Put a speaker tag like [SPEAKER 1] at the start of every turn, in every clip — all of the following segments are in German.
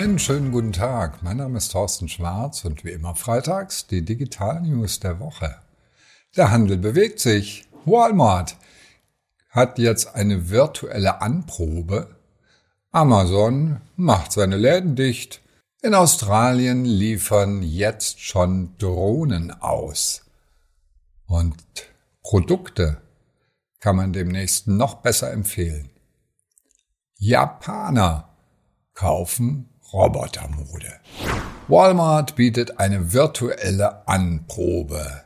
[SPEAKER 1] Einen schönen guten Tag. Mein Name ist Thorsten Schwarz und wie immer freitags die Digital News der Woche. Der Handel bewegt sich. Walmart hat jetzt eine virtuelle Anprobe. Amazon macht seine Läden dicht. In Australien liefern jetzt schon Drohnen aus. Und Produkte kann man demnächst noch besser empfehlen. Japaner kaufen Robotermode. Walmart bietet eine virtuelle Anprobe.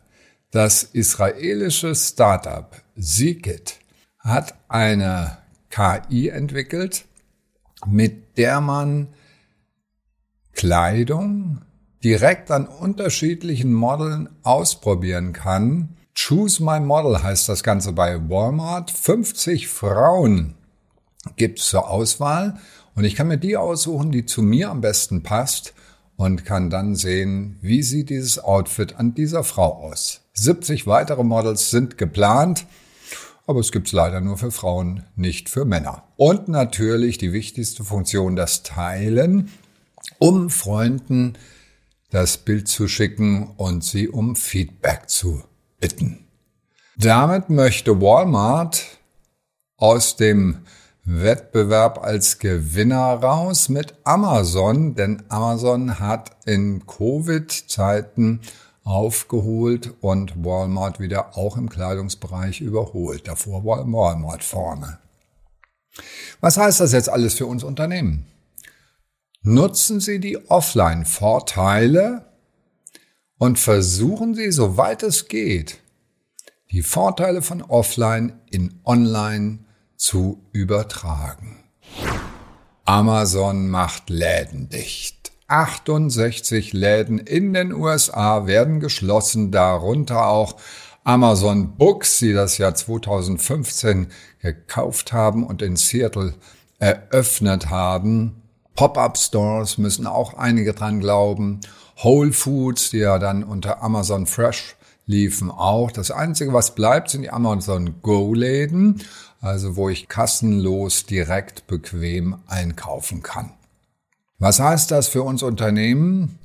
[SPEAKER 1] Das israelische Startup Seekit hat eine KI entwickelt, mit der man Kleidung direkt an unterschiedlichen Modeln ausprobieren kann. Choose My Model heißt das Ganze bei Walmart. 50 Frauen gibt's zur Auswahl und ich kann mir die aussuchen, die zu mir am besten passt und kann dann sehen, wie sieht dieses Outfit an dieser Frau aus. 70 weitere Models sind geplant, aber es gibt's leider nur für Frauen, nicht für Männer. Und natürlich die wichtigste Funktion, das Teilen, um Freunden das Bild zu schicken und sie um Feedback zu bitten. Damit möchte Walmart aus dem Wettbewerb als Gewinner raus mit Amazon, denn Amazon hat in Covid-Zeiten aufgeholt und Walmart wieder auch im Kleidungsbereich überholt. Davor war Walmart vorne. Was heißt das jetzt alles für uns Unternehmen? Nutzen Sie die Offline-Vorteile und versuchen Sie, soweit es geht, die Vorteile von Offline in Online zu übertragen. Amazon macht Läden dicht. 68 Läden in den USA werden geschlossen, darunter auch Amazon Books, die das Jahr 2015 gekauft haben und in Seattle eröffnet haben. Pop-up Stores müssen auch einige dran glauben. Whole Foods, die ja dann unter Amazon Fresh liefen auch. Das Einzige, was bleibt, sind die Amazon Go-Läden, also wo ich kassenlos direkt bequem einkaufen kann. Was heißt das für uns Unternehmen?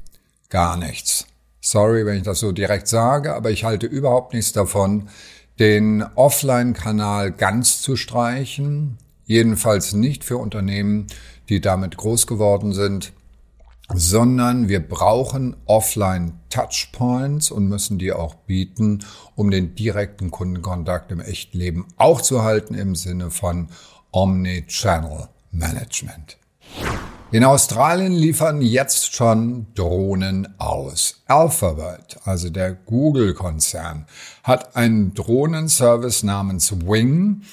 [SPEAKER 1] Gar nichts. Sorry, wenn ich das so direkt sage, aber ich halte überhaupt nichts davon, den Offline-Kanal ganz zu streichen. Jedenfalls nicht für Unternehmen, die damit groß geworden sind sondern wir brauchen offline Touchpoints und müssen die auch bieten, um den direkten Kundenkontakt im Echtleben auch zu halten im Sinne von Omnichannel Management. In Australien liefern jetzt schon Drohnen aus. Alphabet, also der Google-Konzern, hat einen Drohnenservice namens Wing,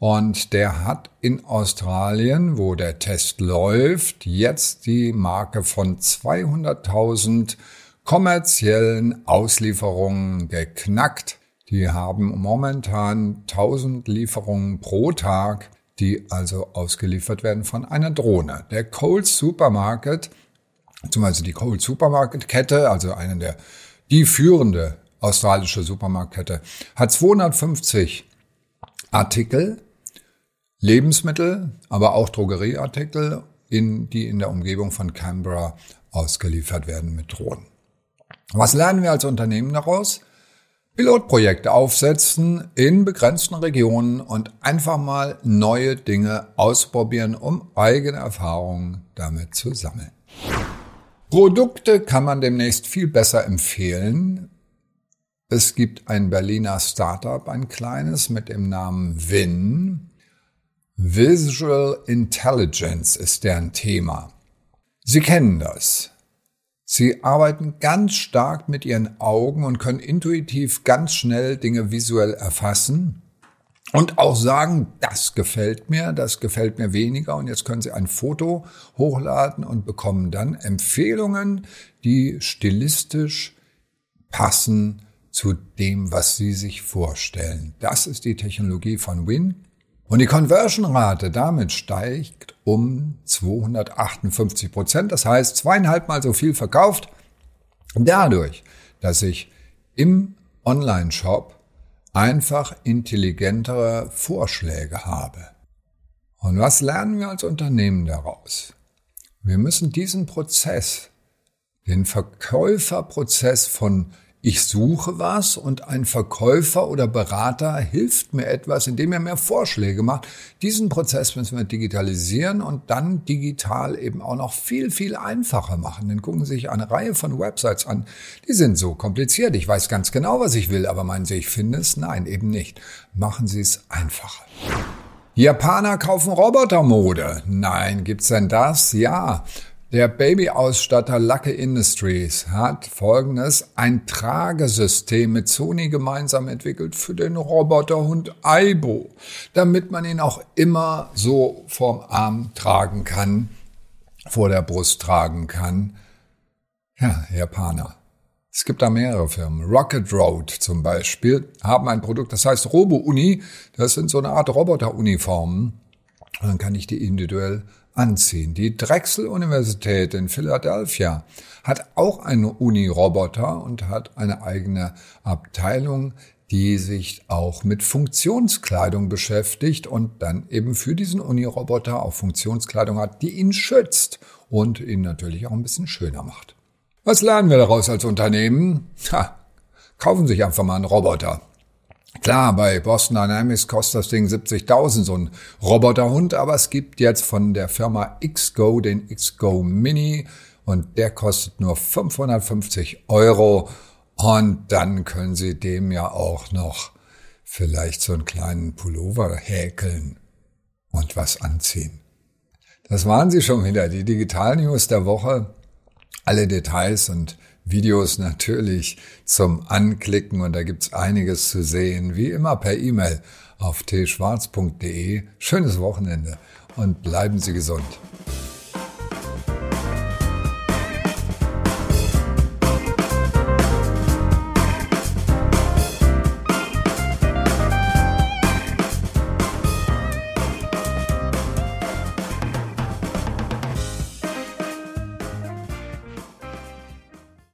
[SPEAKER 1] und der hat in Australien, wo der Test läuft, jetzt die Marke von 200.000 kommerziellen Auslieferungen geknackt. Die haben momentan 1000 Lieferungen pro Tag, die also ausgeliefert werden von einer Drohne. Der Coles Supermarket, zum Beispiel die Coles Supermarket Kette, also eine der, die führende australische Supermarktkette, hat 250 Artikel Lebensmittel, aber auch Drogerieartikel, in, die in der Umgebung von Canberra ausgeliefert werden mit Drohnen. Was lernen wir als Unternehmen daraus? Pilotprojekte aufsetzen in begrenzten Regionen und einfach mal neue Dinge ausprobieren, um eigene Erfahrungen damit zu sammeln. Produkte kann man demnächst viel besser empfehlen. Es gibt ein Berliner Startup, ein kleines mit dem Namen Win. Visual Intelligence ist deren Thema. Sie kennen das. Sie arbeiten ganz stark mit ihren Augen und können intuitiv ganz schnell Dinge visuell erfassen und auch sagen, das gefällt mir, das gefällt mir weniger und jetzt können Sie ein Foto hochladen und bekommen dann Empfehlungen, die stilistisch passen zu dem, was Sie sich vorstellen. Das ist die Technologie von Win und die Conversion-Rate damit steigt um 258 Prozent. Das heißt, zweieinhalb Mal so viel verkauft. Dadurch, dass ich im Online-Shop einfach intelligentere Vorschläge habe. Und was lernen wir als Unternehmen daraus? Wir müssen diesen Prozess, den Verkäuferprozess von ich suche was und ein Verkäufer oder Berater hilft mir etwas, indem er mir Vorschläge macht. Diesen Prozess müssen wir digitalisieren und dann digital eben auch noch viel, viel einfacher machen. Dann gucken Sie sich eine Reihe von Websites an. Die sind so kompliziert. Ich weiß ganz genau, was ich will, aber meinen Sie, ich finde es? Nein, eben nicht. Machen Sie es einfacher. Japaner kaufen Robotermode. Nein, gibt's denn das? Ja. Der Babyausstatter Lucky Industries hat folgendes, ein Tragesystem mit Sony gemeinsam entwickelt für den Roboterhund Aibo, damit man ihn auch immer so vorm Arm tragen kann, vor der Brust tragen kann. Ja, Japaner. Es gibt da mehrere Firmen. Rocket Road zum Beispiel haben ein Produkt, das heißt Robo-Uni. Das sind so eine Art Roboteruniformen. Dann kann ich die individuell anziehen. Die Drexel-Universität in Philadelphia hat auch einen Uni-Roboter und hat eine eigene Abteilung, die sich auch mit Funktionskleidung beschäftigt und dann eben für diesen Uni-Roboter auch Funktionskleidung hat, die ihn schützt und ihn natürlich auch ein bisschen schöner macht. Was lernen wir daraus als Unternehmen? Ha, kaufen sich einfach mal einen Roboter. Klar, bei Boston Dynamics kostet das Ding 70.000, so ein Roboterhund, aber es gibt jetzt von der Firma XGO den XGO Mini und der kostet nur 550 Euro und dann können Sie dem ja auch noch vielleicht so einen kleinen Pullover häkeln und was anziehen. Das waren sie schon wieder, die Digital News der Woche. Alle Details und Videos natürlich zum Anklicken und da gibt's einiges zu sehen, wie immer per E-Mail auf tschwarz.de. Schönes Wochenende und bleiben Sie gesund.